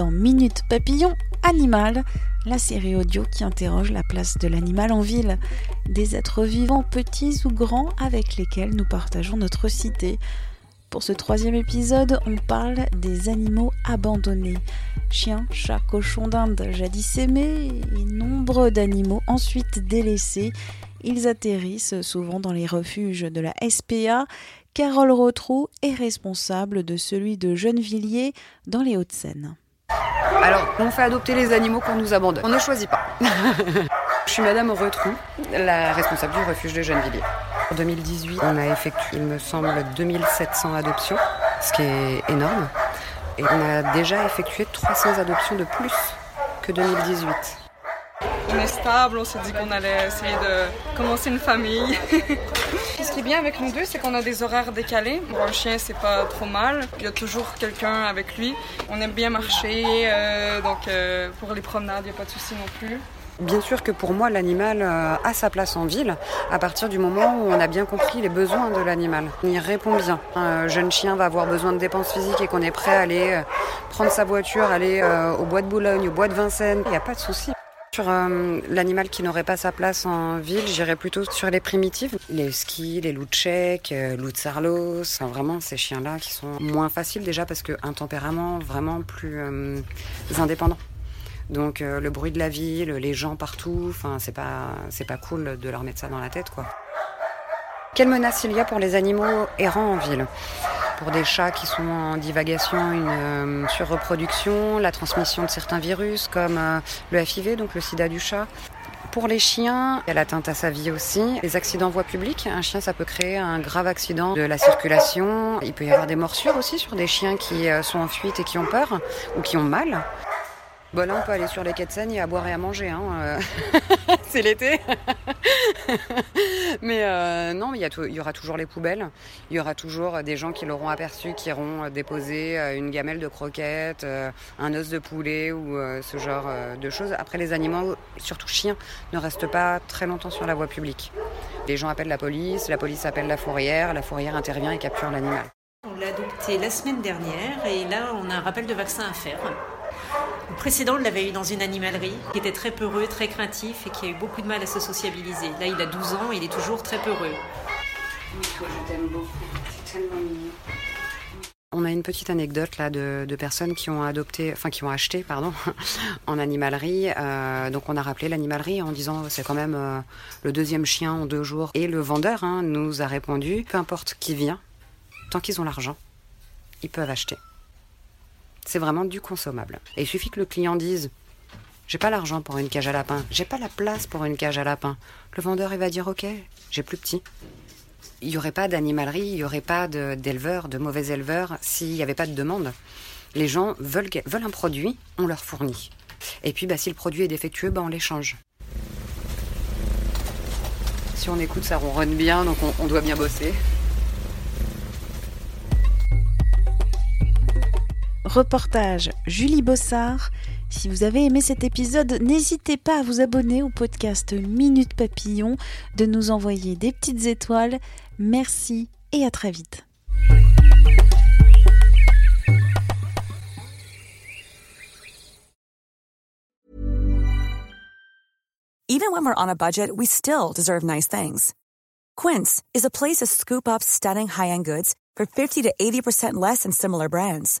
Dans Minute Papillon Animal, la série audio qui interroge la place de l'animal en ville, des êtres vivants petits ou grands avec lesquels nous partageons notre cité. Pour ce troisième épisode, on parle des animaux abandonnés. Chiens, chats, cochons d'Inde, jadis aimés, et nombre d'animaux ensuite délaissés. Ils atterrissent souvent dans les refuges de la SPA. Carole Rotrou est responsable de celui de Gennevilliers dans les Hauts-de-Seine. Alors, on fait adopter les animaux qu'on nous abandonne. On ne choisit pas. Je suis Madame Retrou, la responsable du refuge de Gennevilliers. En 2018, on a effectué, il me semble, 2700 adoptions, ce qui est énorme. Et on a déjà effectué 300 adoptions de plus que 2018. On est stable, on s'est dit qu'on allait essayer de commencer une famille. Ce qui est bien avec nous deux, c'est qu'on a des horaires décalés. Bon, un chien, c'est pas trop mal. Il y a toujours quelqu'un avec lui. On aime bien marcher, euh, donc euh, pour les promenades, il n'y a pas de souci non plus. Bien sûr que pour moi, l'animal euh, a sa place en ville à partir du moment où on a bien compris les besoins de l'animal. Il répond bien. Un jeune chien va avoir besoin de dépenses physiques et qu'on est prêt à aller prendre sa voiture, aller au bois de Boulogne, au bois de Vincennes. Il n'y a pas de souci. Sur euh, l'animal qui n'aurait pas sa place en ville, j'irais plutôt sur les primitives. Les skis, les loups tchèques, euh, loups de Sarlos, vraiment ces chiens-là qui sont moins faciles déjà parce qu'un tempérament vraiment plus euh, indépendant. Donc le bruit de la ville, les gens partout, c'est pas c'est pas cool de leur mettre ça dans la tête quoi. Quelle menace il y a pour les animaux errants en ville? Pour des chats qui sont en divagation, une euh, surreproduction, la transmission de certains virus comme euh, le FIV, donc le sida du chat. Pour les chiens, il y a l'atteinte à sa vie aussi. Les accidents en voie publique, un chien ça peut créer un grave accident de la circulation. Il peut y avoir des morsures aussi sur des chiens qui euh, sont en fuite et qui ont peur ou qui ont mal. Bon là on peut aller sur les quais de Seine, y à boire et à manger. Hein. euh. C'est l'été. Mais euh, non, il y, aura toujours les poubelles. Il y aura toujours des gens qui l'auront aperçu, qui iront euh, déposer une gamelle de croquettes, un os de poulet ou ce genre de choses. Après, les animaux, surtout chiens, ne restent pas très longtemps sur la voie publique. Les gens appellent la police, la police appelle la fourrière, la fourrière intervient et capture l'animal. On l'a adopté la semaine dernière et là on a un rappel de vaccin à faire. Le précédent, on l'avait eu dans une animalerie qui était très peureux, très craintif et qui a eu beaucoup de mal à se sociabiliser. Là, il a 12 ans et il est toujours très peureux. Oui, toi, je t'aime beaucoup. C'est tellement mignon. On a une petite anecdote là de, de personnes qui ont adopté, enfin qui ont acheté, pardon, en animalerie. Euh, donc on a rappelé l'animalerie en disant c'est quand même euh, le deuxième chien en deux jours. Et le vendeur hein, nous a répondu peu importe qui vient, tant qu'ils ont l'argent, ils peuvent acheter. C'est vraiment du consommable. Et il suffit que le client dise j'ai pas l'argent pour une cage à lapin, j'ai pas la place pour une cage à lapin. Le vendeur il va dire ok, j'ai plus petit. Il n'y aurait pas d'animalerie, il n'y aurait pas d'éleveurs, de, mauvais éleveurs, s'il n'y avait pas de demande. Les gens veulent, un produit, on leur fournit. Et puis, bah, si le produit est défectueux, bah, on l'échange. Si on écoute, ça ronronne bien, donc on, on doit bien bosser. Reportage Julie Bossard. Si vous avez aimé cet épisode, n'hésitez pas à vous abonner au podcast Minute Papillon, de nous envoyer des petites étoiles. Merci et à très vite. Even when we're on a budget, we still deserve nice things. Quince is a place to scoop up stunning high-end goods for 50 to 80% less than similar brands.